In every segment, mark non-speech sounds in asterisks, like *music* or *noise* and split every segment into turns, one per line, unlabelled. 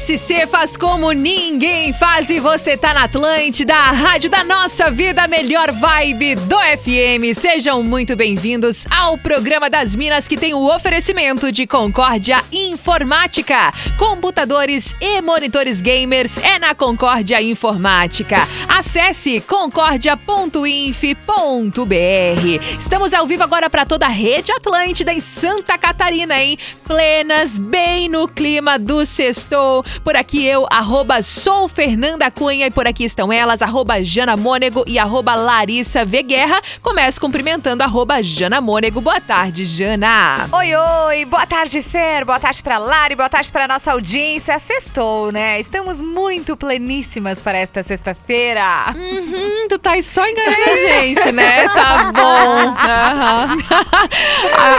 SC faz como ninguém faz e você tá na Atlântida, a rádio da nossa vida, melhor vibe do FM. Sejam muito bem-vindos ao programa das Minas que tem o oferecimento de Concórdia Informática. Computadores e monitores gamers é na Concórdia Informática. Acesse concórdia.inf.br. Estamos ao vivo agora para toda a rede Atlântida em Santa Catarina, hein? Plenas, bem no clima do sextou por aqui eu, arroba sou Fernanda Cunha e por aqui estão elas, arroba Jana Mônego e arroba Larissa V. Guerra. Começo cumprimentando arroba Jana Mônego. Boa tarde, Jana.
Oi, oi. Boa tarde, Fer. Boa tarde pra Lari. Boa tarde pra nossa audiência. Sextou, né? Estamos muito pleníssimas para esta sexta-feira.
Uhum, tu tá só enganando a gente, né? Tá bom. Uhum.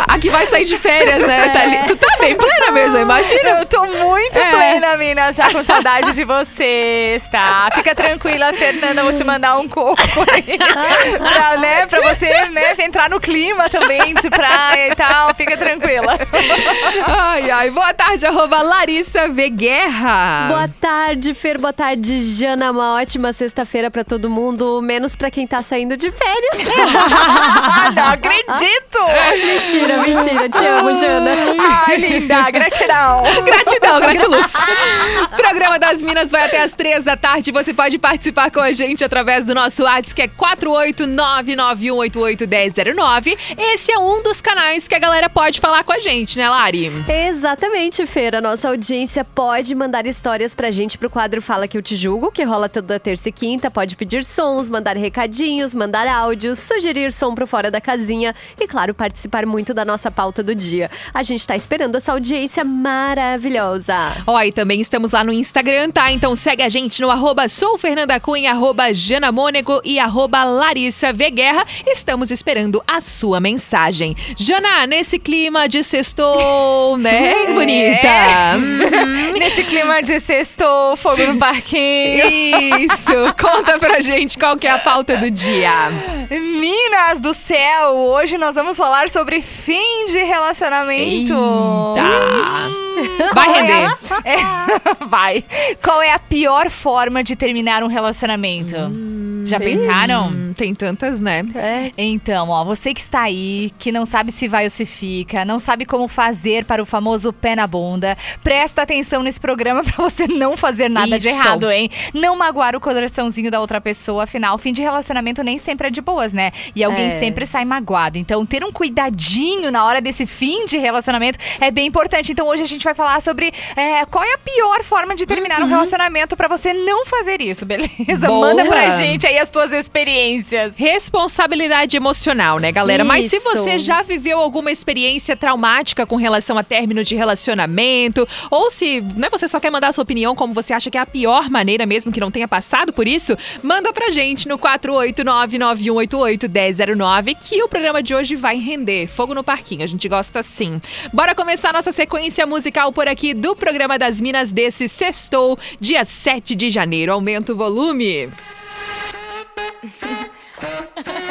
Aqui *laughs* vai sair de férias, né? Tá é. tu tá bem plena mesmo, imagina.
Eu tô muito é. plena Minas, já com saudade de vocês, tá? Fica tranquila, Fernanda, vou te mandar um coco aí. *laughs* pra, né, pra você né, entrar no clima também de praia e tal. Fica tranquila.
Ai, ai. Boa tarde, arroba Larissa V. Guerra.
Boa tarde, Fer. Boa tarde, Jana. Uma ótima sexta-feira pra todo mundo, menos pra quem tá saindo de férias. *laughs*
Não acredito!
mentira, mentira. Te amo, Jana.
Ai, linda. Gratidão.
Gratidão, gratiluz. *laughs* *laughs* Programa das Minas vai até as três da tarde. Você pode participar com a gente através do nosso WhatsApp, que é 48991881009. Esse é um dos canais que a galera pode falar com a gente, né, Lari?
Exatamente, Feira. Nossa audiência pode mandar histórias pra gente pro quadro Fala Que Eu Te Julgo, que rola toda terça e quinta. Pode pedir sons, mandar recadinhos, mandar áudios, sugerir som pro fora da casinha e, claro, participar muito da nossa pauta do dia. A gente tá esperando essa audiência maravilhosa.
Ó, e também estamos lá no Instagram, tá? Então segue a gente no arroba soufernandacunha, arroba janamônego e arroba Larissa V. Guerra. Estamos esperando a sua mensagem. Jana, nesse clima de sextou, *laughs* né, é. bonita?
É. *laughs* Nesse clima de sextou, fogo no parquinho.
Isso. Conta pra gente qual que é a pauta do dia.
Minas do céu, hoje nós vamos falar sobre fim de relacionamento.
Eita. Vai render.
É, *laughs* vai. Qual é a pior forma de terminar um relacionamento? Hum, Já pensaram?
Tem tantas, né?
É. Então, ó, você que está aí, que não sabe se vai ou se fica, não sabe como fazer para o famoso pé na bunda, presta atenção nesse programa *laughs* para você não fazer nada Isso. de errado, hein? Não magoar o coraçãozinho da outra pessoa, afinal, fim de relacionamento nem sempre é de boas, né? E alguém é. sempre sai magoado. Então, ter um cuidadinho na hora desse fim de relacionamento é bem importante. Então, hoje a gente vai falar sobre é, qual é a pior forma de terminar uhum. um relacionamento para você não fazer isso, beleza? Boa. Manda pra gente aí as tuas experiências experiências.
Responsabilidade emocional, né, galera? Isso. Mas se você já viveu alguma experiência traumática com relação a término de relacionamento, ou se né, você só quer mandar a sua opinião como você acha que é a pior maneira, mesmo que não tenha passado por isso, manda pra gente no 48991881009 que o programa de hoje vai render. Fogo no parquinho, a gente gosta sim. Bora começar nossa sequência musical por aqui do programa das Minas desse sextou, dia 7 de janeiro. Aumenta o volume. *laughs* Ha ha ha!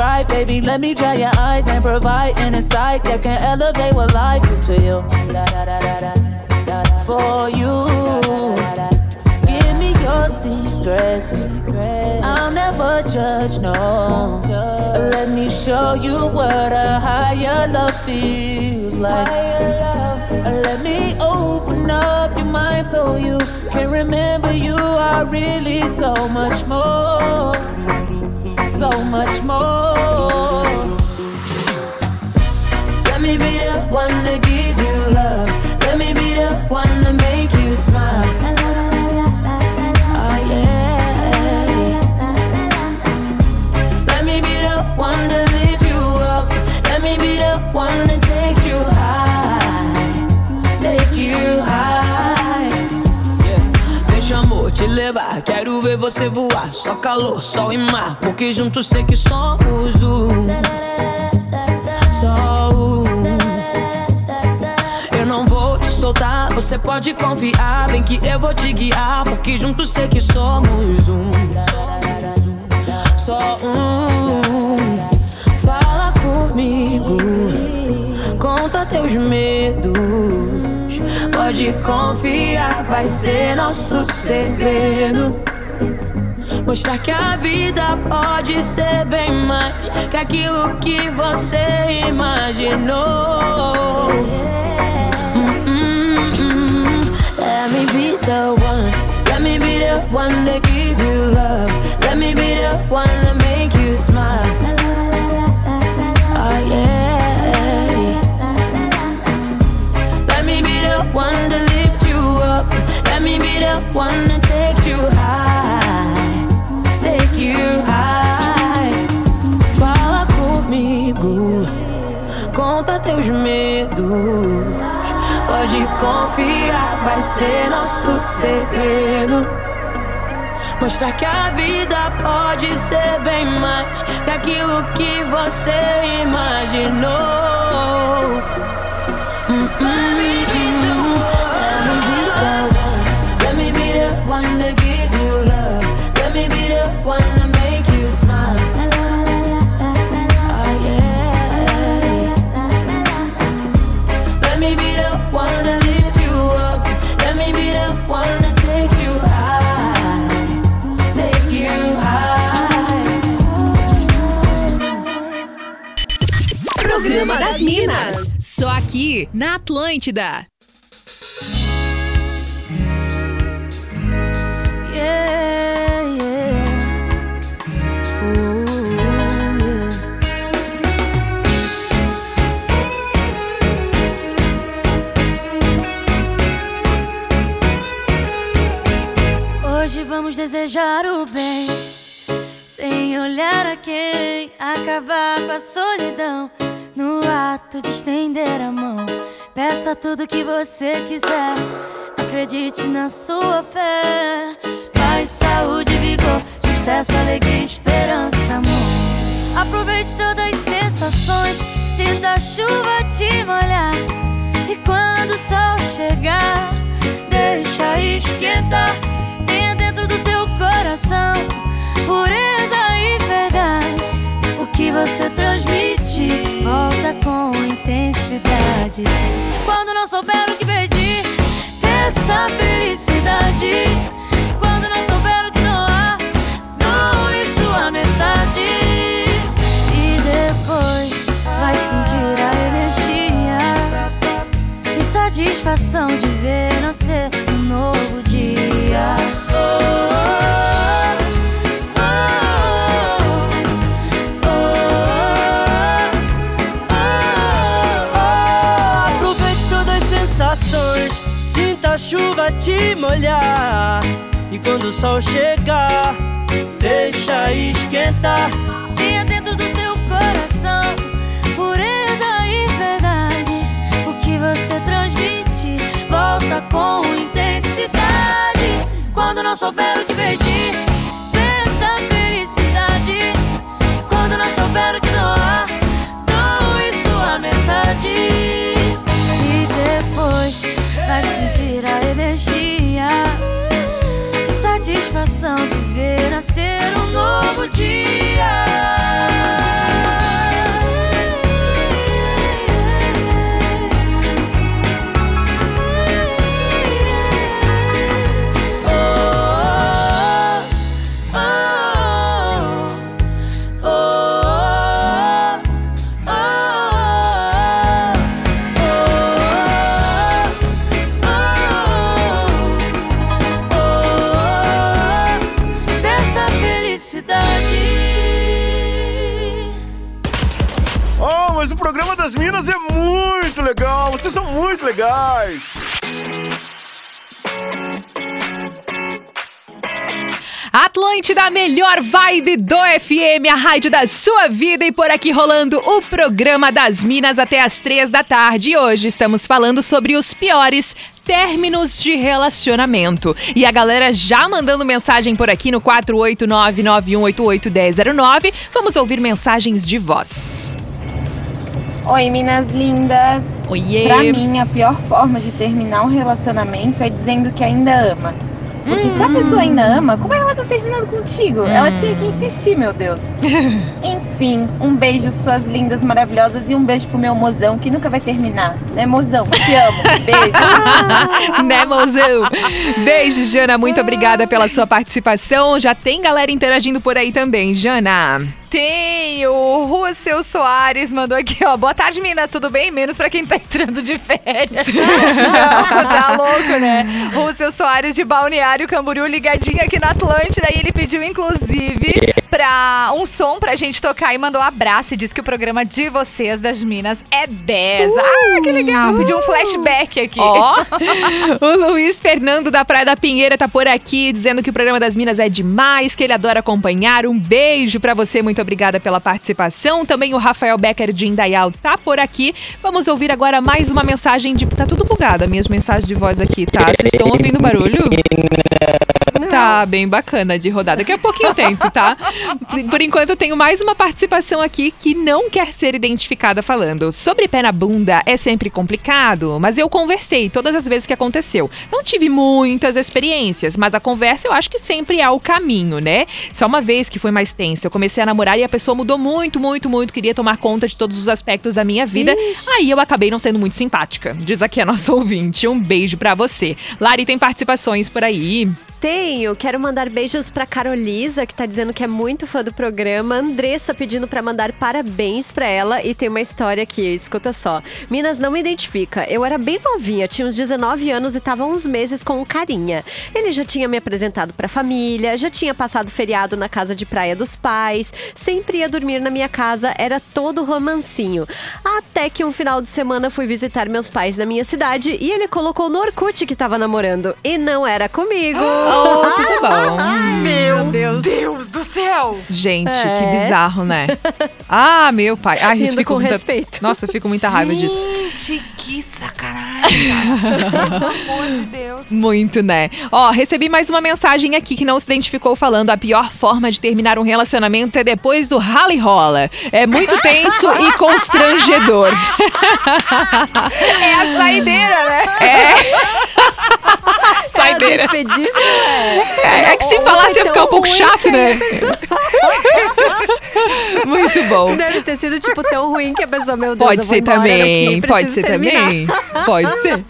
cry, baby. Let me dry your eyes and provide an insight that can elevate what life is for you. For you, give me your secrets. I'll never judge, no. Let me show you what a higher love feels like. Let me open up your mind so you can remember you are really so much more so much more. Let me be the one to give you love. Let me be the one to make you smile. Oh, yeah. Let me be the one to lift you up. Let me be the one to
levar, quero ver você voar. Só calor, sol e mar, porque juntos sei que somos um. Só um. Eu não vou te soltar, você pode confiar. Bem que eu vou te guiar, porque juntos sei que somos um. Só um. Pode confiar, vai ser nosso segredo. Mostrar que a vida pode ser bem mais que aquilo que você imaginou. Let me be the one, let me be the one to give you love. Let me be the one to make you teus medos. Pode confiar, vai ser nosso segredo. Mostrar que a vida pode ser bem mais que aquilo que você imaginou. Mm -mm.
Minas. Só aqui na Atlântida.
Yeah, yeah. Ooh, yeah.
Hoje vamos desejar o bem, sem olhar a quem, acabar com a solidão. No ato de estender a mão, peça tudo que você quiser. Acredite na sua fé. Paz, saúde, vigor, sucesso, alegria, esperança, amor. Aproveite todas as sensações, sinta a chuva te molhar. E quando o sol chegar, deixa esquentar. Tenha dentro do seu coração pureza e verdade que você transmite volta com intensidade. Quando não souber o que pedir, essa felicidade. Quando não souber o que doar, dou isso à metade. E depois vai sentir a energia e satisfação de ver nascer um novo dia. Oh, oh, oh.
Chuva te molhar. E quando o sol chegar, deixa esquentar.
Tenha dentro do seu coração pureza e verdade. O que você transmite volta com intensidade. Quando não souber o que pedir, peça felicidade. Quando não souber o satisfação de ver nascer um novo Dessa
São muito legais.
Atlântida, a melhor vibe do FM, a rádio da sua vida e por aqui rolando o programa das Minas até as três da tarde. E hoje estamos falando sobre os piores términos de relacionamento. E a galera já mandando mensagem por aqui no 489-9188-1009. Vamos ouvir mensagens de voz.
Oi, minas lindas.
Oiê.
Pra mim, a pior forma de terminar um relacionamento é dizendo que ainda ama. Porque se a pessoa ainda ama, como ela tá terminando contigo? Ela tinha que insistir, meu Deus. *laughs* Enfim, um beijo, suas lindas, maravilhosas, e um beijo pro meu mozão, que nunca vai terminar. Né, mozão? Te amo. Beijo. *laughs*
né, mozão? Beijo, Jana. Muito obrigada pela sua participação. Já tem galera interagindo por aí também, Jana.
Tem, o Russell Soares mandou aqui, ó. Boa tarde, meninas, tudo bem? Menos pra quem tá entrando de férias. *laughs* *laughs* Tá louco, né? Russell Soares de Balneário Camboriú, ligadinho aqui na Atlântida. E ele pediu, inclusive, pra um som pra gente tocar e mandou um abraço e disse que o programa de vocês, das Minas, é 10. ah, que legal. Pediu um flashback aqui.
Ó, *laughs* o Luiz Fernando da Praia da Pinheira tá por aqui dizendo que o programa das Minas é demais, que ele adora acompanhar. Um beijo pra você, muito obrigada pela participação. Também o Rafael Becker de Indaial tá por aqui. Vamos ouvir agora mais uma mensagem de. Tá tudo bugado, as minhas mensagens de voz aqui, tá? Vocês estão ouvindo barulho? *laughs* Tá bem bacana de rodar. Daqui a pouquinho eu tento, tá? Por enquanto, eu tenho mais uma participação aqui que não quer ser identificada falando. Sobre pé na bunda é sempre complicado, mas eu conversei todas as vezes que aconteceu. Não tive muitas experiências, mas a conversa eu acho que sempre é o caminho, né? Só uma vez que foi mais tensa. Eu comecei a namorar e a pessoa mudou muito, muito, muito. Queria tomar conta de todos os aspectos da minha vida. Aí eu acabei não sendo muito simpática. Diz aqui a nossa *laughs* ouvinte. Um beijo pra você. Lari, tem participações por aí?
Tenho, quero mandar beijos pra Carolisa, que tá dizendo que é muito fã do programa. Andressa pedindo pra mandar parabéns pra ela. E tem uma história aqui, escuta só. Minas não me identifica. Eu era bem novinha, tinha uns 19 anos e tava uns meses com um carinha. Ele já tinha me apresentado pra família, já tinha passado feriado na casa de praia dos pais, sempre ia dormir na minha casa, era todo romancinho. Até que um final de semana fui visitar meus pais na minha cidade e ele colocou no Orkut que tava namorando. E não era comigo. *gasps* *laughs*
Oh, *laughs* tudo bom.
Meu Deus. do céu!
Gente, que
É.
bizarro, né? *laughs* Ah, meu pai. Ah, isso fico
com
muita...
respeito.
Nossa, eu fico com muita raiva disso.
Gente, que sacanagem. Pelo amor de Deus.
Muito, né? Ó, recebi mais uma mensagem aqui que não se identificou falando a pior forma de terminar um relacionamento é depois do rally rola. É muito tenso e *laughs* constrangedor.
É a saideira, né?
Saideira.
Despedida.
É, é que se
Ou
falasse ia ficar um pouco chato, né? Muito Muito bom.
Deve ter sido, tipo, tão ruim que a pessoa, meu Deus,
Pode ser também,
daqui,
pode ser
terminar.
também. Pode ser.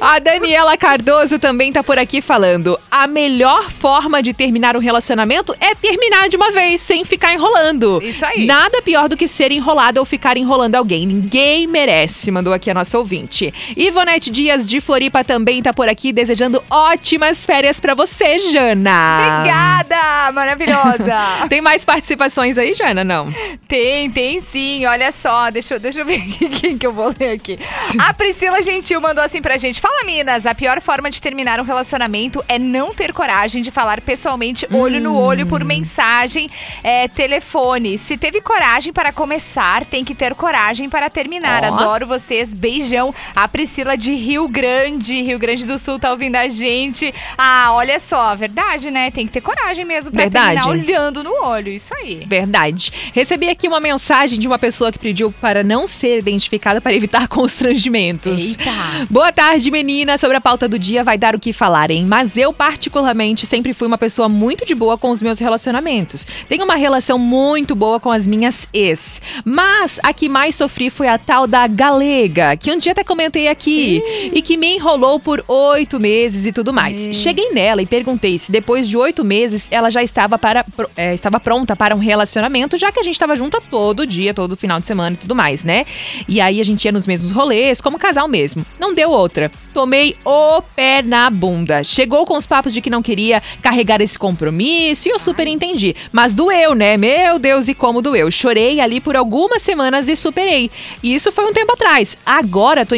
A Daniela Cardoso também tá por aqui falando: a melhor forma de terminar um relacionamento é terminar de uma vez, sem ficar enrolando.
Isso aí.
Nada pior do que ser enrolado ou ficar enrolando alguém. Ninguém merece, mandou aqui a nossa ouvinte. Ivonete Dias de Floripa também tá por aqui desejando ótimas férias pra você, Jana.
Obrigada, maravilhosa. *laughs*
Tem mais participações aí, Jana? Não.
Tem, tem sim. Olha só, deixa, eu- deixa eu ver *laughs* quem que eu vou ler aqui. A Priscila Gentil mandou assim pra gente. Fala, Minas, a pior forma de terminar um relacionamento é não ter coragem de falar pessoalmente, olho no olho, por mensagem, é, telefone. Se teve coragem para começar, tem que ter coragem para terminar.
Ó.
Adoro vocês. Beijão. A Priscila de Rio Grande, Rio Grande do Sul, tá ouvindo a gente. Ah, olha só, verdade, né? Tem que ter coragem mesmo pra
Verdade.
terminar olhando no olho. Isso aí.
Verdade. Recebi aqui uma mensagem de uma pessoa que pediu para não ser identificada para evitar *laughs* constrangimentos.
Eita.
Boa tarde, menina. Sobre a pauta do dia vai dar o que falar, hein? Mas eu, particularmente, sempre fui uma pessoa muito de boa com os meus relacionamentos. Tenho uma relação muito boa com as minhas ex. Mas a que mais sofri foi a tal da galega, que um dia até comentei aqui, e que me enrolou por oito meses e tudo mais. Cheguei nela e perguntei se depois de oito meses ela já estava, para, é, estava pronta para um relacionamento, já que a gente estava junto todo dia, todo final de semana e tudo mais, né? E aí a gente ia nos mesmos rolês, como casal mesmo. Não deu outra. Tomei o pé na bunda. Chegou com os papos de que não queria carregar esse compromisso e eu super entendi. Mas doeu, né? Meu Deus, e como doeu. Chorei ali por algumas semanas e superei. E isso foi um tempo atrás. Agora tô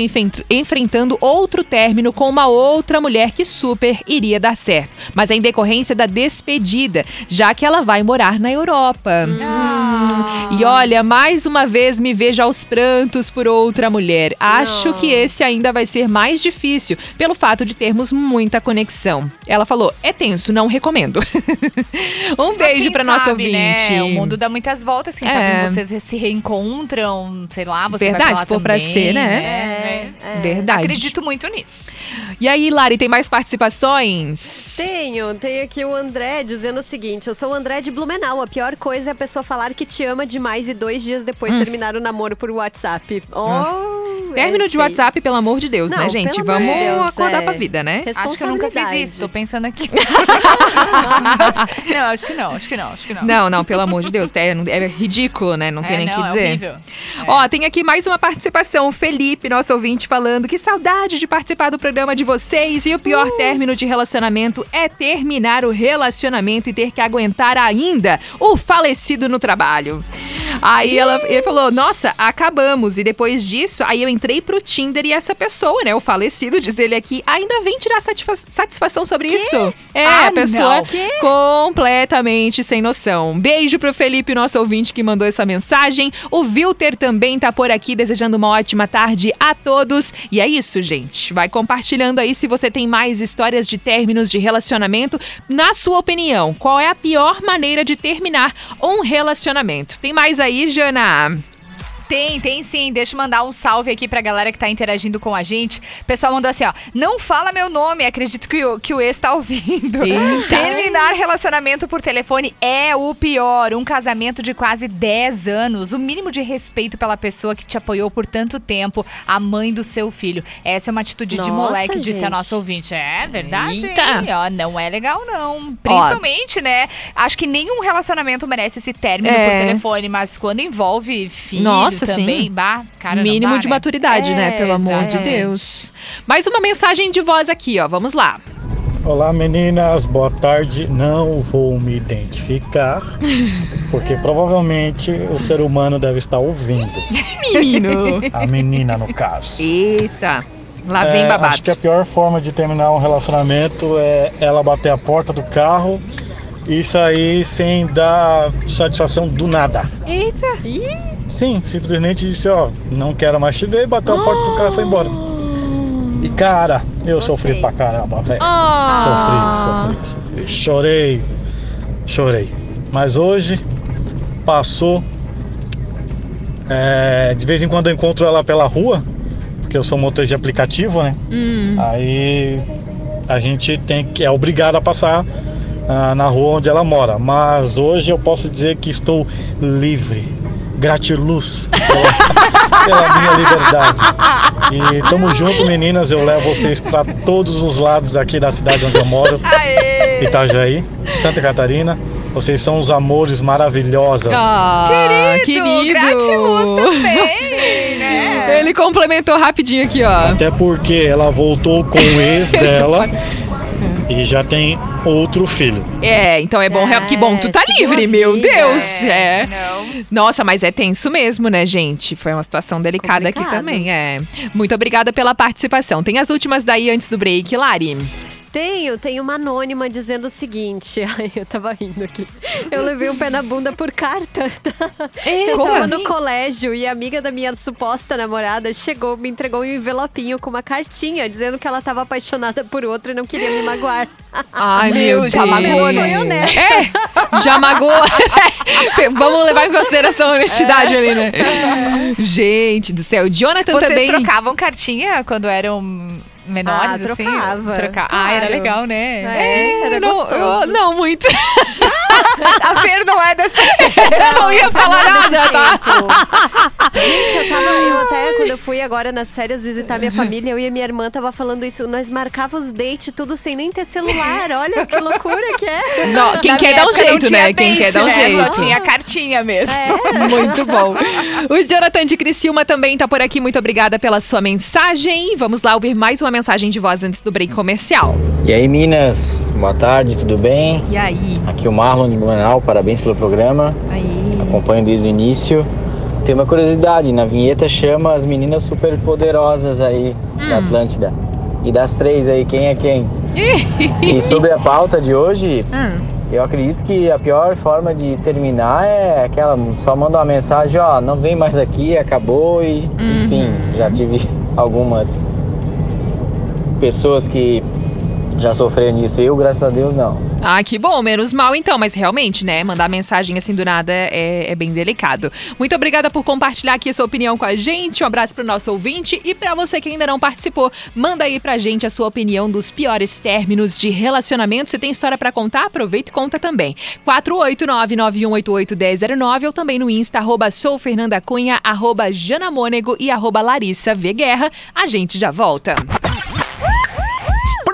enfrentando outro término com uma outra mulher que super iria dar certo. Mas é em decorrência da despedida, já que ela vai morar na Europa. Hum. E olha, mais uma vez me vejo aos prantos por outra mulher. Acho que esse ainda vai ser mais difícil, pelo fato de termos muita conexão. Ela falou: é tenso, não recomendo. *laughs* um
Mas
beijo pra nossa
sabe,
ouvinte.
Né? O mundo dá muitas voltas. Quem
É.
sabe vocês se reencontram, sei lá, você
Verdade,
vai pra lá
se for pra
também,
ser, né?
né?
É, é.
Verdade.
Acredito muito nisso.
E aí, Lari, tem mais participações?
Tenho, tem aqui o André dizendo o seguinte: eu sou o André de Blumenau. A pior coisa é a pessoa falar que te ama demais e dois dias depois terminar o namoro por WhatsApp. Oh,
Hum. Término
é
de. WhatsApp, pelo amor de Deus,
Não,
né, gente? Vamos
de Deus,
acordar
é.
pra vida, né?
Acho que eu nunca fiz isso, tô pensando aqui. *laughs* não, acho que não, acho que não, acho que não.
Não, não, pelo amor de Deus. É, é ridículo, né? Não tem
É,
nem o que
é
dizer.
horrível.
Ó, tem aqui mais uma participação. O Felipe, nosso ouvinte, falando que saudade de participar do programa de vocês. E o pior
Uh!
término de relacionamento é terminar o relacionamento e ter que aguentar ainda o falecido no trabalho. Aí ela, ele falou: Nossa, acabamos. E depois disso, aí eu entrei pro Tinder e essa pessoa, né, o falecido, diz ele aqui, ainda vem tirar satisfa- satisfação sobre isso. É,
Ah,
a pessoa completamente sem noção. Beijo pro Felipe, nosso ouvinte que mandou essa mensagem. O Wilter também tá por aqui desejando uma ótima tarde a todos. E é isso, gente. Vai compartilhando aí se você tem mais histórias de términos de relacionamento. Na sua opinião, qual é a pior maneira de terminar um relacionamento? Tem mais aí, Jana?
Tem, tem sim. Deixa eu mandar um salve aqui pra galera que tá interagindo com a gente. O pessoal mandou assim, ó. Não fala meu nome, acredito que o, que o ex tá ouvindo.
Eita.
Terminar relacionamento por telefone é o pior. Um casamento de quase 10 anos. O mínimo de respeito pela pessoa que te apoiou por tanto tempo. A mãe do seu filho. Essa é uma atitude de
Nossa,
moleque, disse a
gente.
nossa ouvinte. É verdade.
Eita.
hein? Ó, não é legal, não. Principalmente, né? Acho que nenhum relacionamento merece esse término
É.
por telefone, mas quando envolve filho
Nossa,
também,
sim.
bah, cara, não
Mínimo de
né?
maturidade, né?
É,
Pelo amor de. Deus. Mais uma mensagem de voz aqui, ó. Vamos lá.
Olá meninas, boa tarde. Não vou me identificar, *laughs* porque provavelmente o ser humano deve estar ouvindo.
Menino.
A menina, no caso.
Eita. Lá vem
É,
babado.
acho que a pior forma de terminar um relacionamento é ela bater a porta do carro e sair sem dar satisfação do nada.
Eita.
Sim, simplesmente disse, ó, não quero mais te ver, bateu a porta do carro e foi embora. E cara, eu sofri pra caramba, velho.
Ah.
Sofri, sofri, sofri. Chorei, chorei. Mas hoje passou. É, de vez em quando eu encontro ela pela rua, porque eu sou motorista de aplicativo, né?
Hum.
Aí a gente tem que é obrigado a passar ah, na rua onde ela mora. Mas hoje eu posso dizer que estou livre. gratiluz pela, *laughs* pela minha liberdade. E tamo junto, meninas. Eu levo vocês para todos os lados aqui da cidade onde eu moro, Itajaí, Santa Catarina. Vocês são os amores maravilhosas.
Ah, querido,
gratiluz também, né?
Ele complementou rapidinho aqui, ó.
Até porque ela voltou com o ex *laughs* dela e já tem outro filho.
É, então é bom, que bom, tu tá
seguiu
livre, meu
vida,
Deus. É.
Não.
Nossa, mas é tenso mesmo, né, gente? Foi uma situação delicada aqui
Complicado.
também, é. Muito obrigada pela participação. Tem as últimas daí antes do break, Lari.
Tenho, tem uma anônima dizendo o seguinte. *laughs* Ai, eu tava rindo aqui. Eu levei um pé na bunda por carta. *laughs* Eu
como
tava
assim?
no colégio e a amiga da minha suposta namorada chegou, me entregou um envelopinho com uma cartinha dizendo que ela tava apaixonada por outro e não queria me magoar.
Ai, meu, Deus.
já magoou,
Foi
né?
honesta.
É, já magoou. *laughs* Vamos levar em consideração a honestidade ali, né? Gente do céu. Jonathan
Vocês
também.
trocavam cartinha quando eram menores,
Ah,
assim?
trocava,
Troca- Ah, era
claro.
legal, né?
É, era
não,
gostoso.
eu- não muito. *laughs*
A Fer não é dessa. *laughs*
Eu não ia falar nada, tá?
Gente, eu tava. Eu até, quando eu fui agora nas férias visitar minha família, eu e a minha irmã tava falando isso. Nós marcávamos date tudo sem nem ter celular. Olha que loucura que é.
Não, quem
Na
quer dá um jeito, né? Quem
date,
quer dá um
né?
jeito.
Só tinha cartinha mesmo.
Muito bom. O Jonathan de Criciúma também tá por aqui. Muito obrigada pela sua mensagem. Vamos lá ouvir mais uma mensagem de voz antes do break comercial.
E aí, Minas, boa tarde, tudo bem?
E aí?
Aqui o Marlon de Blumenau, parabéns pelo programa.
Aí.
Acompanho desde o início. Tem uma curiosidade, na vinheta chama as meninas super poderosas aí da Atlântida. E das três aí, quem é quem? *laughs* E sobre a pauta de hoje,
Hum.
eu acredito que a pior forma de terminar é aquela, só manda uma mensagem, ó, não vem mais aqui, acabou e, enfim, já tive *laughs* algumas pessoas que já sofreram disso. Eu, graças a Deus, não.
Ah, que bom, menos mal então, mas realmente, né, mandar mensagem assim do nada é, é bem delicado. Muito obrigada por compartilhar aqui a sua opinião com a gente, um abraço pro nosso ouvinte e pra você que ainda não participou, manda aí pra gente a sua opinião dos piores términos de relacionamento. Se tem história pra contar, aproveita e conta também. 489-9188-1009 ou também no Insta, arroba soufernandacunha, arroba janamônego e arroba Larissa V. Guerra. A gente já volta.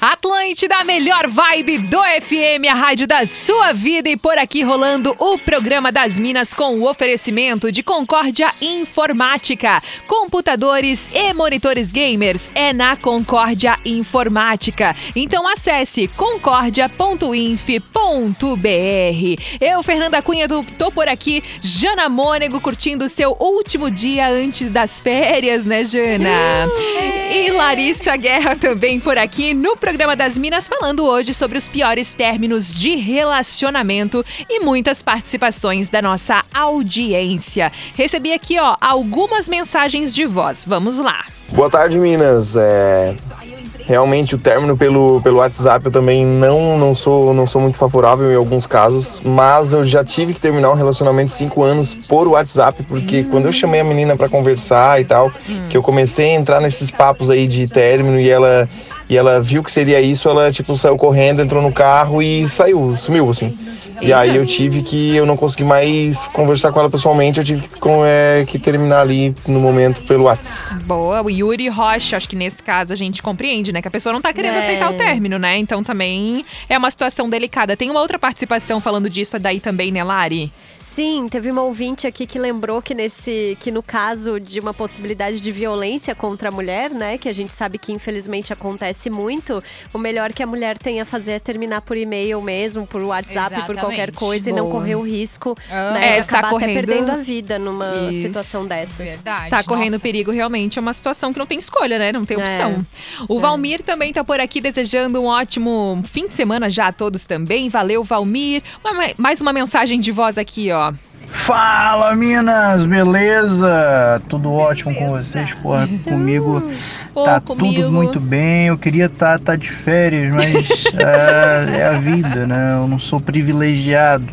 Atlântida, a melhor vibe do FM, a rádio da sua vida. E por aqui rolando o programa das Minas com o oferecimento de Concórdia Informática. Computadores e monitores gamers é na Concórdia Informática. Então acesse concórdia.inf.br. Eu, Fernanda Cunha, tô por aqui. Jana Mônego curtindo o seu último dia antes das férias, né, Jana? E Larissa Guerra também por aqui no programa das Minas, falando hoje sobre os piores términos de relacionamento e muitas participações da nossa audiência. Recebi aqui, ó, algumas mensagens de voz. Vamos lá.
Boa tarde, Minas. É, Realmente o término pelo, pelo WhatsApp eu também não, não, sou, não sou muito favorável em alguns casos, mas eu já tive que terminar um relacionamento de cinco anos por WhatsApp, porque quando eu chamei a menina pra conversar e tal, que eu comecei a entrar nesses papos aí de término e ela, e ela viu que seria isso, ela tipo saiu correndo, entrou no carro e saiu, sumiu assim. E aí eu tive que, eu não consegui mais conversar com ela pessoalmente, eu tive que, com- é, que terminar ali no momento pelo WhatsApp.
Boa, o Yuri Rocha, acho que nesse caso a gente compreende, né? Que a pessoa não tá querendo
É.
aceitar o término, né? Então também é uma situação delicada. Tem uma outra participação falando disso daí também, né, Lari?
Sim, teve uma ouvinte aqui que lembrou que nesse que no caso de uma possibilidade de violência contra a mulher, né, que a gente sabe que infelizmente acontece muito, o melhor que a mulher tem a fazer é terminar por e-mail mesmo, por WhatsApp, por
Exatamente.
qualquer coisa e não
Boa.
correr o risco,
Ah.
né,
É,
de
está
acabar
correndo-
até perdendo a vida numa
Isso.
situação dessas.
Verdade.
Tá correndo
nossa.
perigo, realmente é uma situação que não tem escolha, né? Não tem
É.
opção. O Valmir também tá por aqui desejando um ótimo fim de semana já a todos também. Valeu, Valmir. Mais uma mensagem de voz aqui, ó.
Fala, Minas, beleza? Tudo ótimo com vocês? Porra, comigo
Pô,
tá
comigo.
tudo muito bem. Eu queria estar tá, de férias, mas *laughs* é, é a vida, né? Eu não sou privilegiado.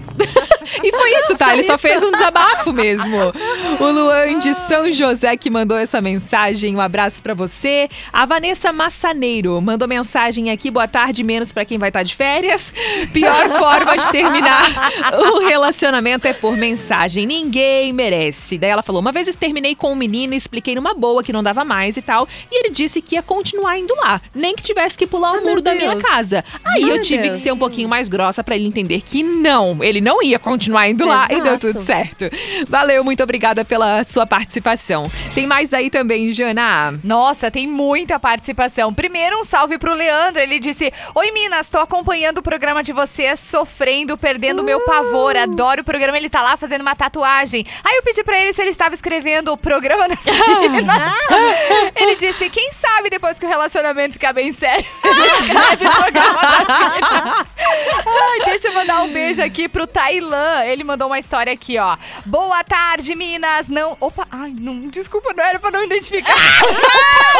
E foi isso, tá? Ele só fez um desabafo mesmo. O Luan de São José que mandou essa mensagem. Um abraço pra você. A Vanessa Massaneiro mandou mensagem aqui. Boa tarde, menos pra quem vai estar de férias. Pior forma de terminar o relacionamento é por mensagem. Ninguém merece. Daí ela falou: Uma vez terminei com um menino e expliquei numa boa que não dava mais e tal. E ele disse que ia continuar indo lá, nem que tivesse que pular o muro da minha casa. Aí
Meu
eu tive
Deus.
que ser um pouquinho mais grossa pra ele entender que não, ele não ia continuar indo lá e deu
Exato.
tudo certo. Valeu, muito obrigada pela sua participação. Tem mais aí também, Jana?
Nossa, tem muita participação. Primeiro, um salve pro Leandro. Ele disse: Oi, Minas, tô acompanhando o programa de vocês, sofrendo, perdendo meu pavor. Adoro o programa. Ele tá lá fazendo uma tatuagem. Aí eu pedi pra ele se ele estava escrevendo o programa das *laughs* ele disse: Quem sabe depois que o relacionamento ficar bem sério, *laughs* escreve o programa das. *laughs* Ai, deixa eu mandar um beijo aqui pro Ele mandou uma história aqui, ó. Boa tarde, Minas. Não. Opa, ai, não, desculpa, não era pra não identificar.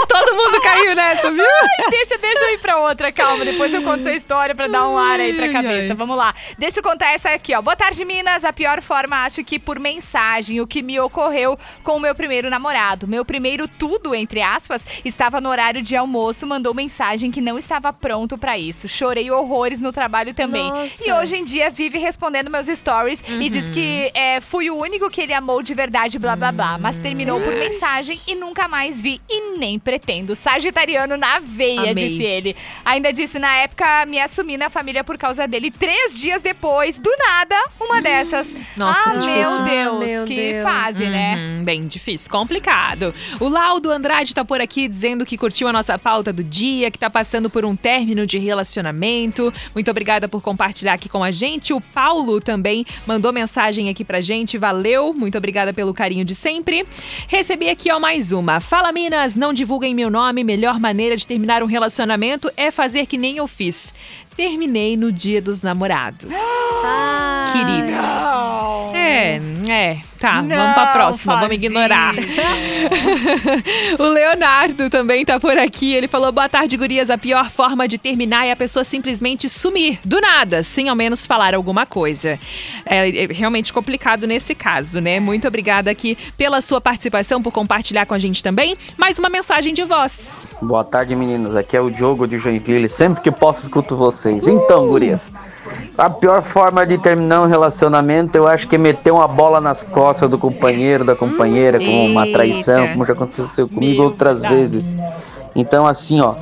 Todo mundo caiu nessa, viu?
Ai, deixa, deixa eu ir pra outra, calma. Depois eu conto essa história pra dar um ar aí pra cabeça. Vamos lá. Deixa eu contar essa aqui, ó. Boa tarde, Minas. A pior forma, acho que por mensagem, o que me ocorreu com o meu primeiro namorado. Meu primeiro tudo, entre aspas, estava no horário de almoço, mandou mensagem que não estava pronto pra isso. Chorei horrores no trabalho também.
Nossa.
E hoje em dia vive respondendo meus stories e diz que é, fui o único que ele amou de verdade, blá blá blá. Mas terminou por mensagem e nunca mais vi e nem pretendo. Sagitariano na veia,
Amei.
disse ele. Ainda disse, na época, me assumi na família por causa dele. Três dias depois, do nada, uma dessas.
Nossa,
ah,
que
meu. Deus,
Ah, meu
que
Deus.
fase, né?
Uhum, bem difícil, complicado. O Laudo Andrade tá por aqui dizendo que curtiu a nossa pauta do dia, que tá passando por um término de relacionamento. Muito obrigada por compartilhar aqui com a gente. O Paulo também mandou mensagem aqui pra gente. Valeu, muito obrigada pelo carinho de sempre. Recebi aqui, ó, mais uma. Fala, Minas, não divulguem meu nome. Melhor maneira de terminar um relacionamento é fazer que nem eu fiz. Terminei no dia dos namorados.
Ai.
Querido. É, é. Tá,
Não
vamos pra próxima,
faz
vamos ignorar. *laughs* o Leonardo também tá por aqui. Ele falou: boa tarde, gurias. A pior forma de terminar é a pessoa simplesmente sumir, do nada, sem ao menos falar alguma coisa. É, é realmente complicado nesse caso, né? Muito obrigada aqui pela sua participação, por compartilhar com a gente também. Mais uma mensagem de voz.
Boa tarde, meninos. Aqui é o Diogo de Joinville. Sempre que posso, escuto vocês. Então, gurias, a pior forma de terminar um relacionamento, eu acho que é meter uma bola nas costas do companheiro, da companheira, com uma traição, como já aconteceu comigo outras vezes. Então, assim, ó,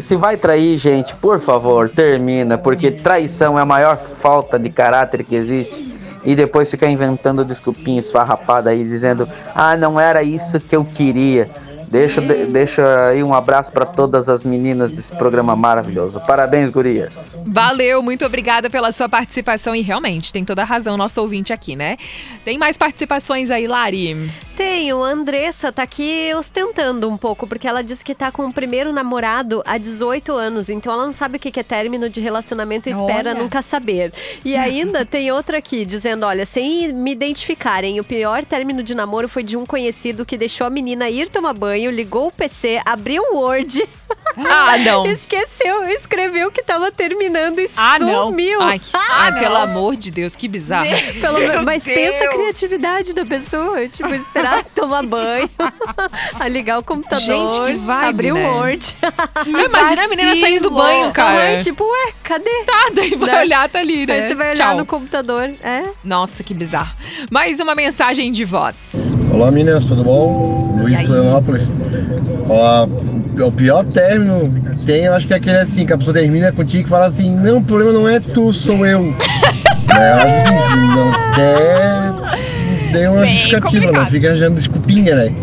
se vai trair, gente, por favor, termina, porque traição é a maior falta de caráter que existe. E depois ficar inventando desculpinha esfarrapada aí, dizendo, ah, não era isso que eu queria. Deixa, de- deixa aí um abraço para todas as meninas desse programa maravilhoso. Parabéns, gurias.
Valeu, muito obrigada pela sua participação. E realmente, tem toda a razão nosso ouvinte aqui, né? Tem mais participações aí, Lari?
Tenho, a Andressa tá aqui ostentando um pouco, porque ela disse que tá com o primeiro namorado há 18 anos, então ela não sabe o que é término de relacionamento e espera
Olha.
nunca saber. E ainda tem outra aqui, dizendo, olha, sem me identificarem, o pior término de namoro foi de um conhecido que deixou a menina ir tomar banho, ligou o PC, abriu o Word, *laughs*
Ah, não.
esqueceu, escreveu que tava terminando e
Ah, não.
sumiu.
Ai, que- *laughs* ai, pelo amor de Deus, que bizarro.
Pelo
Meu
menos- mas pensa a
Deus.
criatividade da pessoa. Tipo, esperar *laughs* tomar banho, a ligar o computador,
Gente, que vibe,
abrir
né?
o Word.
Eu imagino a menina saindo do banho, cara.
Tipo, ué, cadê?
Tá, daí vai
Né?
olhar, tá ali, né?
Aí você vai olhar
Tchau.
no computador. É.
Nossa, que bizarro. Mais uma mensagem de voz.
Olá meninas, tudo bom? Luiz de Florianópolis. Ó, o pior término que tem, eu acho que é aquele assim, que a pessoa termina contigo e fala assim, não, o problema não é tu, sou eu. né? *laughs* Eu acho assim, não quer. Dê uma
Bem
justificativa, não
complicado.
fica arranjando desculpinha, né?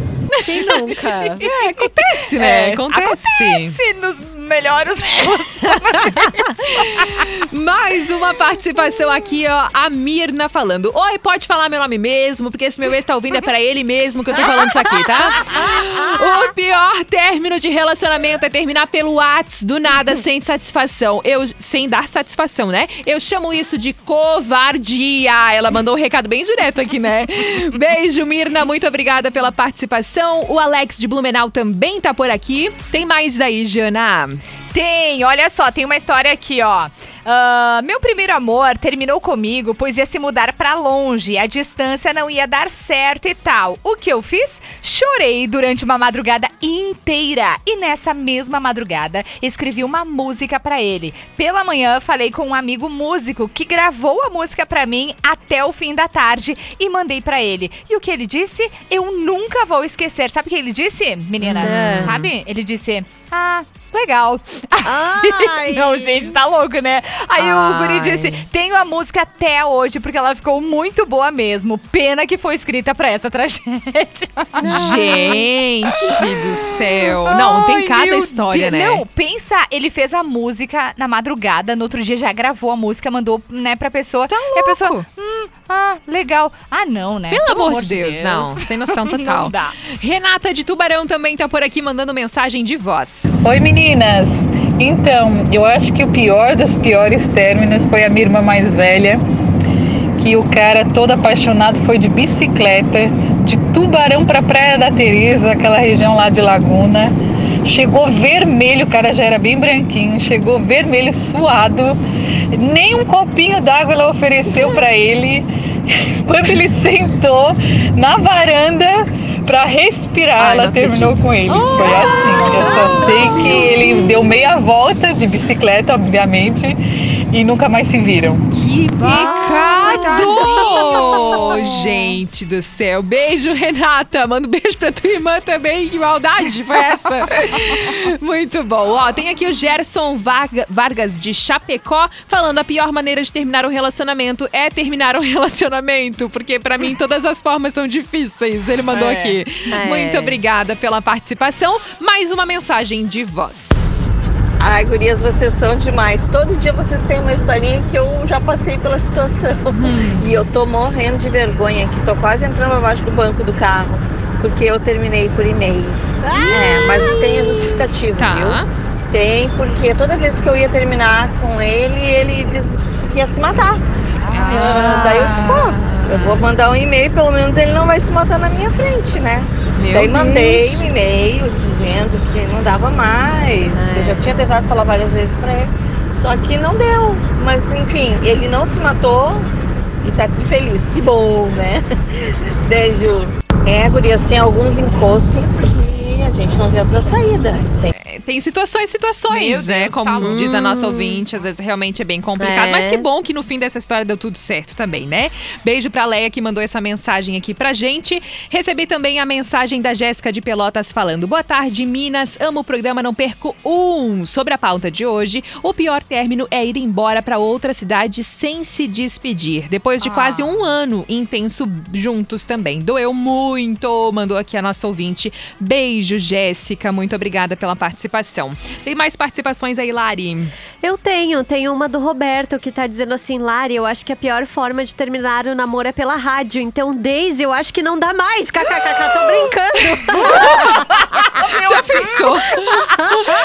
Quem nunca?
É, acontece, né?
É,
acontece.
acontece nos melhores *laughs*
Mais uma participação aqui, ó. A Mirna falando. Oi, pode falar meu nome mesmo, porque esse meu ex tá ouvindo é pra ele mesmo que eu tô falando isso aqui, tá? O pior término de relacionamento é terminar pelo Whats do nada, sem satisfação. Eu, sem dar satisfação, né? Eu chamo isso de covardia. Ela mandou um recado bem direto aqui, né? Beijo, Mirna. Muito obrigada pela participação. O Alex de Blumenau também tá por aqui. Tem mais daí, Jana?
Tem, olha só, tem uma história aqui, ó. Ah, meu primeiro amor terminou comigo, pois ia se mudar pra longe. A distância não ia dar certo e tal. O que eu fiz? Chorei durante uma madrugada inteira. E nessa mesma madrugada, escrevi uma música pra ele. Pela manhã, falei com um amigo músico que gravou a música pra mim até o fim da tarde e mandei pra ele. E o que ele disse? Eu nunca vou esquecer. Sabe o que ele disse, meninas?
Não.
Sabe? Ele disse: Ah. Legal.
Ai. *laughs*
Não, gente, tá louco, né? Aí o
Ai.
Guri disse: tenho a música até hoje, porque ela ficou muito boa mesmo. Pena que foi escrita pra essa tragédia.
Gente do céu. Não, tem
Ai,
cada
meu
história,
Deus.
né?
Não, pensa, ele fez a música na madrugada, no outro dia já gravou a música, mandou, né, pra pessoa. e a pessoa, hum, ah, legal. Ah, não, né?
Pelo, amor de Deus, não. Sem noção *laughs* total.
Não dá.
Renata de Tubarão também tá por aqui mandando mensagem de voz.
Oi meninas! Então, eu acho que o pior dos piores términos foi a minha irmã mais velha, que o cara todo apaixonado foi de bicicleta, de Tubarão pra Praia da Teresa, aquela região lá de Laguna. Chegou vermelho, o cara já era bem branquinho, chegou vermelho, suado. Nem um copinho d'água ela ofereceu pra ele. *laughs* Quando ele sentou na varanda pra respirar,
Ai,
ela terminou
acredito.
com ele. Foi assim. Eu só sei que ele deu meia volta de bicicleta, obviamente, e nunca mais se viram.
Que pecado! Gente do céu. Beijo, Renata. Manda um beijo pra tua irmã também. Que maldade foi essa? *laughs* Muito bom. Ó, tem aqui o Gerson Varga- Vargas de Chapecó falando a pior maneira de terminar um relacionamento é terminar um *laughs* relacionamento, porque pra mim todas as formas são difíceis. Ele mandou
É.
aqui.
É.
Muito obrigada pela participação. Mais uma mensagem de voz.
Ai, gurias, vocês são demais. Todo dia vocês têm uma historinha que eu já passei pela situação. E eu tô morrendo de vergonha aqui. Tô quase entrando abaixo do banco do carro. Porque eu terminei por e-mail. É, mas tem a justificativa, viu? Tem, porque toda vez que eu ia terminar com ele, ele disse que ia se matar. Ah, daí eu disse, pô, eu vou mandar um e-mail, pelo menos ele não vai se matar na minha frente, né?
Meu
daí mandei
Deus.
um e-mail dizendo que não dava mais, que eu já tinha tentado falar várias vezes pra ele, só que não deu. Mas enfim, ele não se matou e tá feliz, que bom, né? *laughs* Beijo. É, gurias, tem alguns encostos que a gente não tem outra saída. Tem
Tem situações, situações, né?
Deus,
Como
tá
diz a nossa ouvinte, às vezes realmente é bem complicado.
É.
Mas que bom que no fim dessa história deu tudo certo também, né? Beijo pra Leia que mandou essa mensagem aqui pra gente. Recebi também a mensagem da Jéssica de Pelotas falando: Boa tarde, Minas. Amo o programa, não perco um. Sobre a pauta de hoje, o pior término é ir embora pra outra cidade sem se despedir. Depois de quase um ano intenso juntos também. Doeu muito, mandou aqui a nossa ouvinte. Beijo, Jéssica. Muito obrigada pela participação. Tem mais participações aí, Lari?
Eu tenho, tem uma do Roberto que tá dizendo assim, Lari, eu acho que a pior forma de terminar o namoro é pela rádio. Então, Daisy, eu acho que não dá mais. KKKK, tô brincando. *laughs*
Já pensou? *laughs*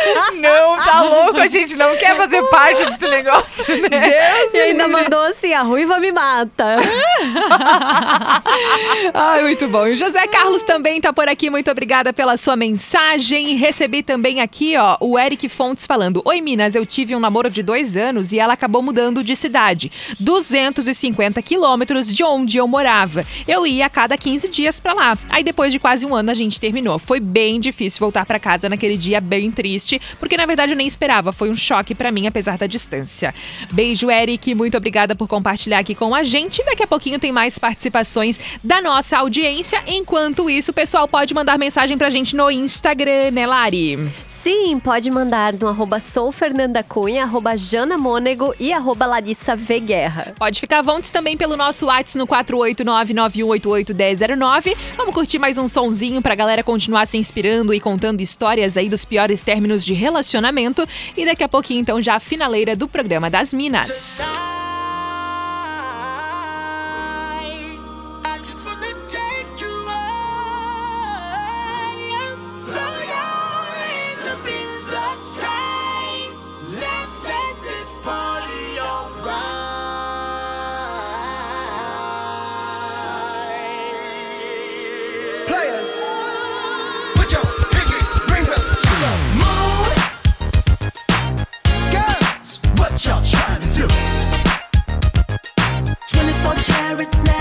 A gente não quer fazer parte desse negócio, né?
Deus
e ainda mandou assim, a ruiva me mata. *laughs*
Ai, muito bom. E o José Carlos também tá por aqui. Muito obrigada pela sua mensagem. Recebi também aqui, ó, o Eric Fontes falando: Oi, Minas, eu tive um namoro de dois anos e ela acabou mudando de cidade. 250 quilômetros de onde eu morava. Eu ia a cada 15 dias pra lá. Aí depois de quase um ano a gente terminou. Foi bem difícil voltar pra casa naquele dia, bem triste, porque na verdade eu nem esperava. Foi um choque pra mim, apesar da distância. Beijo, Eric. Muito obrigada por compartilhar aqui com a gente. Daqui a pouquinho tem mais participações da nossa audiência. Enquanto isso, o pessoal pode mandar mensagem pra gente no Instagram, né, Lari?
Sim, pode mandar no arroba soufernandacunha, arroba janamônego e arroba Larissa V. Guerra.
Pode ficar à vontade também pelo nosso WhatsApp no 489-9188-1009. Vamos curtir mais um sonzinho pra galera continuar se inspirando e contando histórias aí dos piores términos de relacionamento. E daqui a pouquinho, então, já a finaleira do programa das Minas.
pirate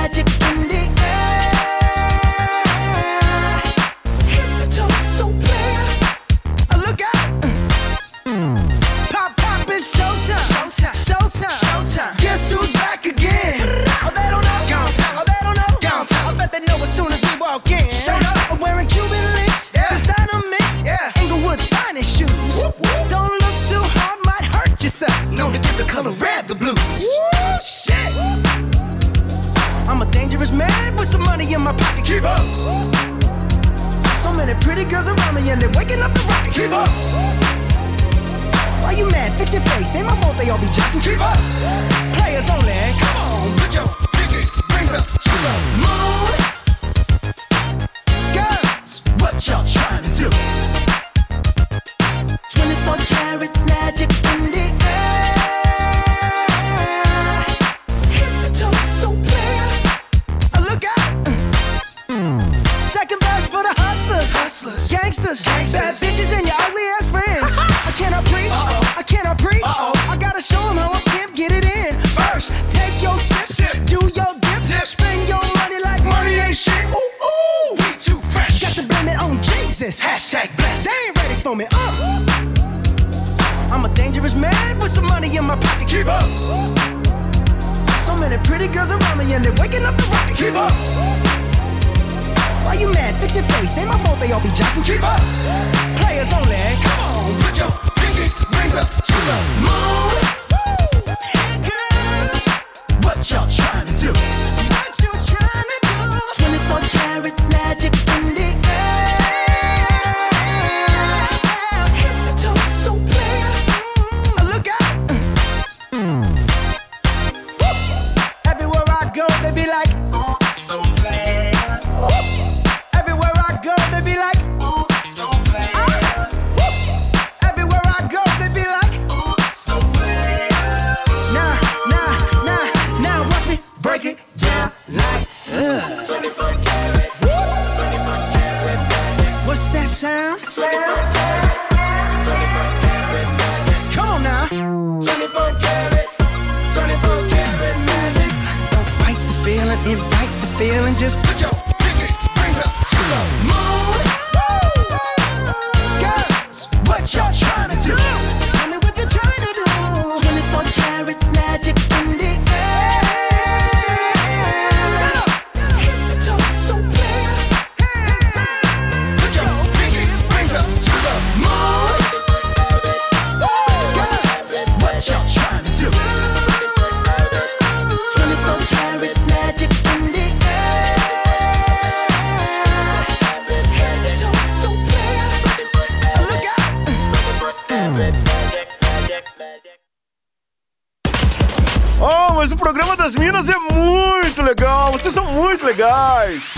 mas o programa das Minas é muito legal. Vocês são muito legais.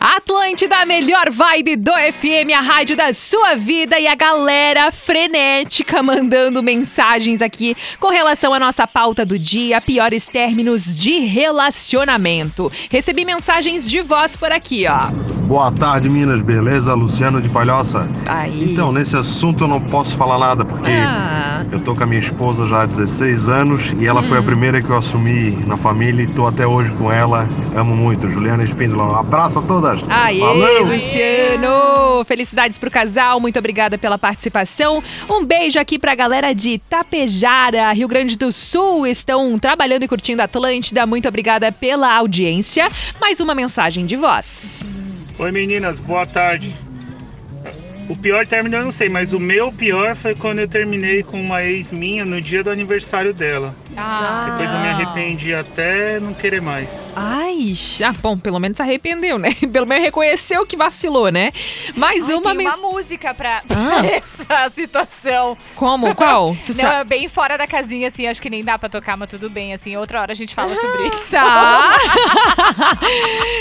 Atlântida, a melhor vibe do FM, a rádio da sua vida e a galera frenética mandando mensagens aqui com relação à nossa pauta do dia, piores términos de relacionamento. Recebi mensagens de voz por aqui, ó.
Boa tarde, Minas, beleza? Luciano de Palhoça.
Aí.
Então, nesse assunto eu não posso falar nada, porque
Ah.
eu tô com a minha esposa já há 16 anos e ela foi a
Hum.
primeira que eu assumi na família e tô até hoje com ela. Amo muito. Juliana Espíndola, um abraço a todas.
Aê,
Valeu!
Luciano! Felicidades pro casal, muito obrigada pela participação. Um beijo aqui pra galera de Tapejara, Rio Grande do Sul. Estão trabalhando e curtindo a Atlântida. Muito obrigada pela audiência. Mais uma mensagem de voz.
Oi meninas, boa tarde. O pior término eu não sei, mas o meu pior foi quando eu terminei com uma ex minha no dia do aniversário dela. Depois eu me arrependi até não querer mais.
Ai, ah, bom, pelo menos se arrependeu, né? *laughs* Pelo menos reconheceu que vacilou, né? Mais
Ai,
uma
tem uma
mens-
música pra
Ah. *laughs*
essa situação.
Como? Qual? *laughs* Tu
Não,
sa-
é bem fora da casinha, assim, acho que nem dá pra tocar, mas tudo bem, assim, outra hora a gente fala sobre isso.
Tá.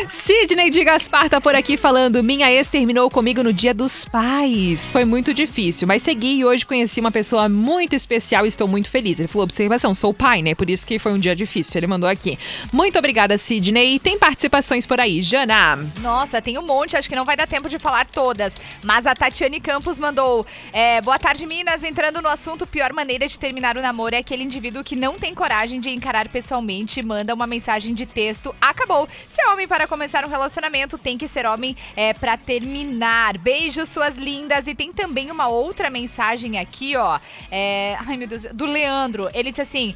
Sidney de Gaspar tá por aqui falando: Minha ex terminou comigo no dia dos pais. Foi muito difícil, mas segui e hoje conheci uma pessoa muito especial e estou muito feliz. Ele falou: observação, sou pai, né? Por isso que foi um dia difícil. Ele mandou aqui. Muito obrigada, Sidney. Tem participações por aí, Jana.
Nossa, tem um monte, acho que não vai dar tempo de falar todas. Mas a Tatiane Campos mandou: é, Boa tarde, Minas. Entrando no assunto, pior maneira de terminar o namoro é aquele indivíduo que não tem coragem de encarar pessoalmente, manda uma mensagem de texto. Acabou. Se é homem para começar um relacionamento, tem que ser homem é, para terminar. Beijos, suas lindas. E tem também uma outra mensagem aqui, ó. É, ai, meu Deus, do Leandro. Ele disse assim.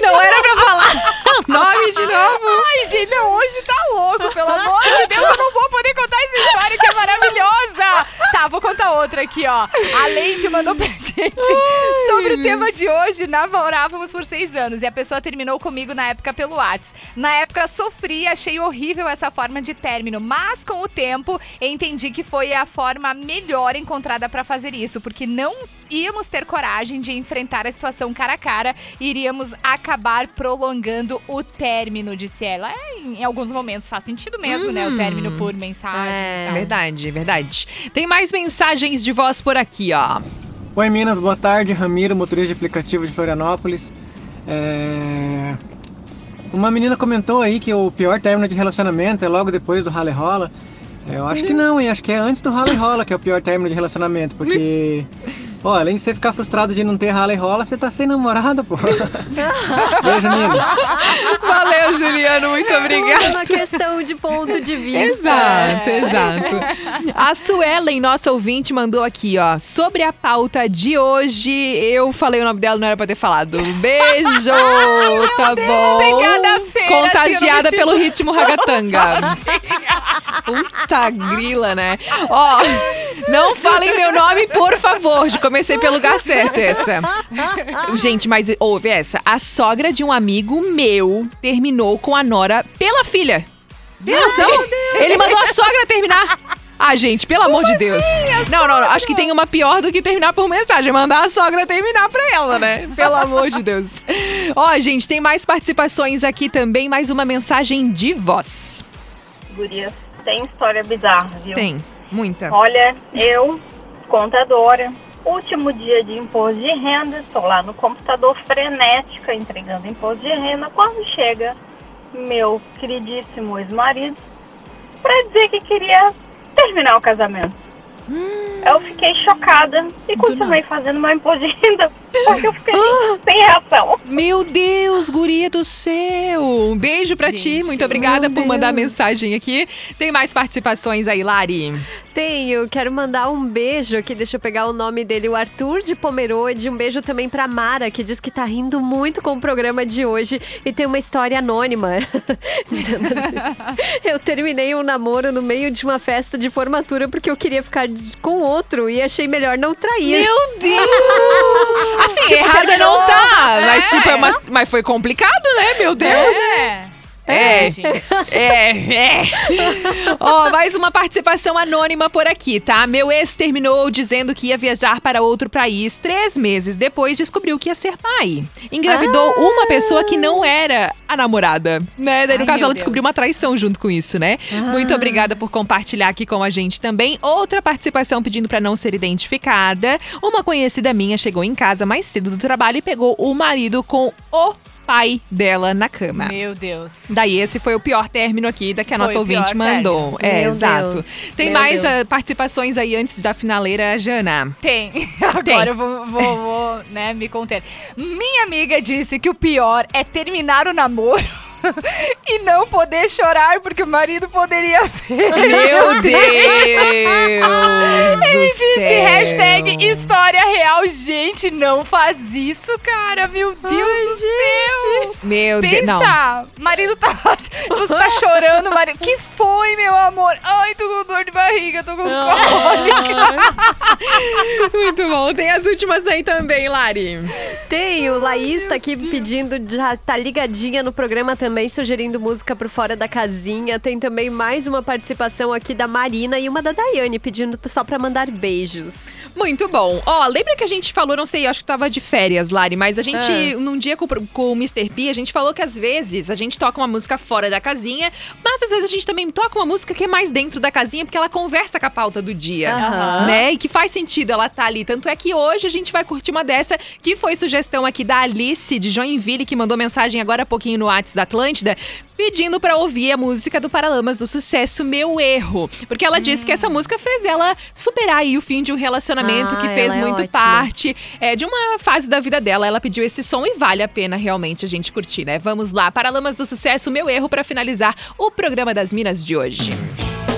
Não era pra falar *laughs* nome de novo.
Ai, gente, não, hoje tá louco, pelo amor de Deus, eu não vou poder contar essa história que é maravilhosa. Tá, vou contar outra aqui, ó. A Leite mandou pra gente sobre o tema de hoje. Namorávamos por seis anos e a pessoa terminou comigo na época pelo Whats. Na época sofri, achei horrível essa forma de término, mas com o tempo entendi que foi a forma melhor encontrada pra fazer isso, porque não íamos ter coragem de enfrentar a situação cara a cara e iríamos acabar prolongando o término, disse ela. É, em alguns momentos faz sentido mesmo, né? O
Hum.
término por mensagem. e tal.
Verdade, verdade. Tem mais mensagens de voz por aqui, ó.
Oi Minas, boa tarde. Ramiro, motorista de aplicativo de Florianópolis. É, Uma menina comentou aí que o pior término de relacionamento é logo depois do rala e rola. É, Eu acho que não, hein? Acho que é antes do rala e rola que é o pior término de relacionamento, porque... *laughs* Pô, além de você ficar frustrado de não ter rala e rola, você tá sem namorada, pô. *laughs* Beijo, Minas.
Valeu, Juliano, muito obrigada.
É uma questão de ponto de vista.
Exato, exato. A Suelen, nossa ouvinte, mandou aqui, ó. Sobre a pauta de hoje, eu falei o nome dela, não era pra ter falado. Beijo! *laughs* tá bom.
obrigada, Fê,
Contagiada
assim, não me
pelo ritmo *laughs* ragatanga. Puta grila, né? Ó, não falem meu nome, por favor. Já comecei pelo lugar certo essa. Gente, mas ouve essa. A sogra de um amigo meu terminou com a nora pela filha. Tem noção? Ele mandou a sogra terminar. Ah, gente, pelo amor de Deus. Não, não, não. Acho que tem uma pior do que terminar por mensagem. Mandar a sogra terminar pra ela, né? Pelo amor de Deus. Ó, gente, tem mais participações aqui também. Mais uma mensagem de voz.
Gurias, tem história bizarra, viu?
Tem, muita.
Olha, eu, contadora, último dia de imposto de renda, estou lá no computador frenética entregando imposto de renda. Quando chega meu queridíssimo ex-marido para dizer que queria terminar o casamento. Eu fiquei chocada e continuei fazendo de renda *laughs* porque eu fiquei sem reação.
Meu Deus, guria do céu! Um beijo pra ti, muito obrigada por mandar a mensagem aqui. Tem mais participações aí, Lari?
Tenho, quero mandar um beijo aqui, deixa eu pegar o nome dele, o Arthur de Pomerode. Um beijo também pra Mara, que diz que tá rindo muito com o programa de hoje e tem uma história anônima. *laughs* Dizendo assim, eu terminei um namoro no meio de uma festa de formatura porque eu queria ficar com outro e achei melhor não trair.
Meu *laughs* Deus! Assim,
Tipo,
errada não tá, mas
É.
tipo, é uma, mas foi complicado, né? Meu Deus.
É.
É,
É, gente.
é, é. Ó, mais uma participação anônima por aqui, tá? Meu ex terminou dizendo que ia viajar para outro país. Três meses depois descobriu que ia ser pai. Engravidou uma pessoa que não era a namorada, né? Daí, no
Ai,
caso, ela descobriu uma traição junto com isso, né? Muito obrigada por compartilhar aqui com a gente também. Outra participação pedindo para não ser identificada. Uma conhecida minha chegou em casa mais cedo do trabalho e pegou o marido com o pai dela na cama.
Meu Deus.
Daí esse foi o pior término aqui da que a
Foi
nossa ouvinte mandou.
término.
É,
Meu
exato.
Deus.
Tem
Meu
mais
Deus.
ah, participações aí antes da finaleira, Jana?
Tem. *laughs* Agora eu vou, vou, vou, né, me conter. Minha amiga disse que o pior é terminar o namoro *laughs* e não poder chorar porque o marido poderia ver.
Meu Deus
Ele
do
disse
céu.
hashtag história real. Gente, não faz isso, cara. Meu Deus do céu.
Meu Deus.
Pensa,
Não.
marido tá. Você tá chorando, marido. Que foi, meu amor? Ai, tô com dor de barriga, tô com cólica. *laughs*
Muito bom. Tem as últimas aí também, Lari.
Tem, o Laís tá aqui pedindo, já tá ligadinha no programa também, sugerindo música por fora da casinha. Tem também mais uma participação aqui da Marina e uma da Daiane pedindo só pra mandar beijos.
Muito bom. Ó, lembra que a gente falou, não sei, acho que tava de férias, Lari, mas a gente,
Ah.
num dia com, o- com o Mr. P, a gente falou que às vezes a gente toca uma música fora da casinha, mas às vezes a gente também toca uma música que é mais dentro da casinha, porque ela conversa com a pauta do dia,
Aham.
né? E que faz sentido ela tá ali. Tanto é que hoje a gente vai curtir uma dessa, que foi sugestão aqui da Alice, de Joinville, que mandou mensagem agora há pouquinho no WhatsApp da Atlântida, pedindo pra ouvir a música do Paralamas do Sucesso, Meu Erro. Porque ela disse que essa música fez ela superar aí o fim de um relacionamento
Ah,
que fez
é
muito
ótima.
parte é, de uma fase da vida dela. Ela pediu esse som e vale a pena realmente a gente curtir, né? Vamos lá, Paralamas do Sucesso, Meu Erro, pra finalizar o programa das Minas de hoje. melhor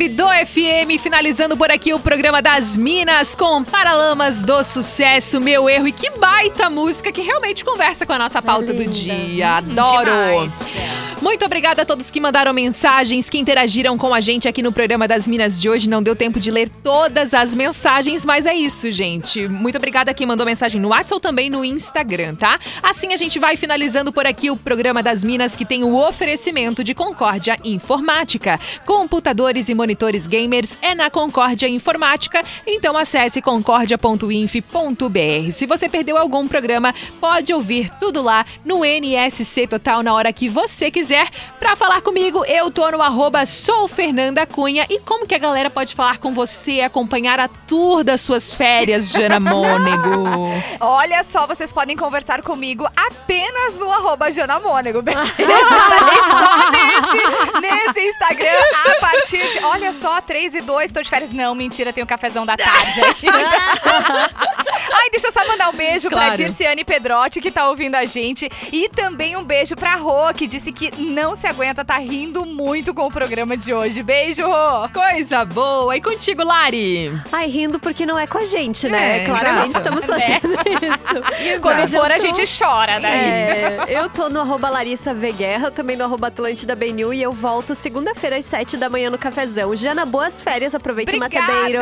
vibe do FM, finalizando por aqui o programa das Minas com Paralamas do Sucesso, Meu Erro e que baita música que realmente conversa com a nossa pauta do dia. Adoro!
Demais.
Muito obrigada a todos que mandaram mensagens, que interagiram com a gente aqui no programa das Minas de hoje. Não deu tempo de ler todas as mensagens, mas é isso, gente. Muito obrigada a quem mandou mensagem no WhatsApp ou também no Instagram, tá? Assim a gente vai finalizando por aqui o programa das Minas, que tem o oferecimento de Concórdia Informática. Computadores e monitores gamers é na Concórdia Informática, então acesse concordia.inf.br. Se você perdeu algum programa, pode ouvir tudo lá no NSC Total na hora que você quiser. Pra falar comigo, eu tô no arroba sou Fernanda Cunha. E como que a galera pode falar com você, acompanhar a tour das suas férias, Jana *laughs* Mônego?
Olha só, vocês podem conversar comigo apenas no arroba? Estarei só nesse, nesse Instagram a partir de. Olha só, 3 e 2, tô de férias. Não, mentira, tem o cafezão da tarde. *laughs* Ai, deixa eu só mandar um beijo
Claro.
pra Dirciane Pedrotti, que tá ouvindo a gente. E também um beijo pra Rô, que disse que não se aguenta, tá rindo muito com o programa de hoje. Beijo, Rô!
Coisa boa! E contigo, Lari?
Ai, rindo porque não é com a gente, né?
É,
Claramente
exato.
estamos fazendo isso. *laughs*
Quando
Mas
for, a
tô-
gente chora daí.
É, eu tô no arroba Larissa V Guerra, também no arroba Atlântida BNU e eu volto segunda-feira às 7 da manhã no cafezão. Jana, boas férias, aproveite o matadeiro.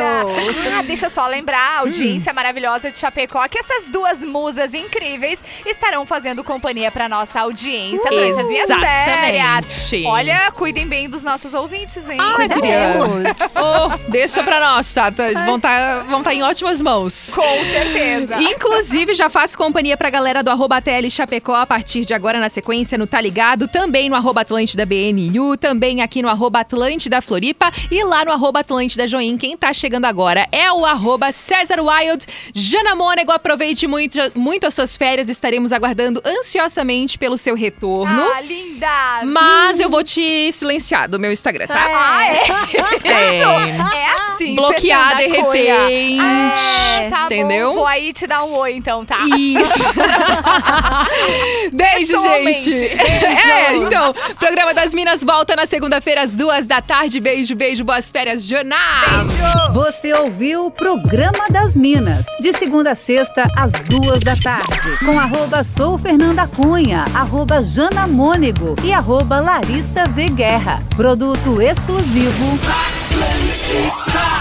Ah, deixa só lembrar, a audiência maravilhosa de Chapecó, que essas duas musas incríveis estarão fazendo companhia pra nossa audiência durante as minhas
Exatamente.
Olha, cuidem bem dos nossos ouvintes, hein?
Ai, guria. *laughs* Oh, deixa pra nós, tá? Tá- Vão estar vão tá em ótimas mãos.
Com certeza.
Inclusive, já faço companhia pra galera do arroba TL Chapecó a partir de agora na sequência no Tá Ligado, também no arroba Atlântida BNU, também aqui no arroba Atlântida Floripa e lá no arroba Atlântida Join. Quem tá chegando agora é o arroba César Wild. Jana Mônego, aproveite muito, muito as suas férias, estaremos aguardando ansiosamente pelo seu retorno.
Ah, linda!
Mas eu vou te silenciar do meu Instagram, tá?
Ah, é?
É.
É assim,
Bloquear de repente.
Ah, tá
entendeu?
bom. Vou aí te dar um oi, então, tá?
Isso. *laughs* Beijo, gente.
Beijo.
É, então, programa das Minas volta na segunda-feira às duas da tarde. Beijo, beijo, boas férias, jornal.
Você ouviu o Programa das Minas, de segunda a sexta, às duas da tarde, com arroba sou Fernanda Cunha, arroba Jana Mônego e arroba Larissa V. Guerra. Produto exclusivo
Atlântica.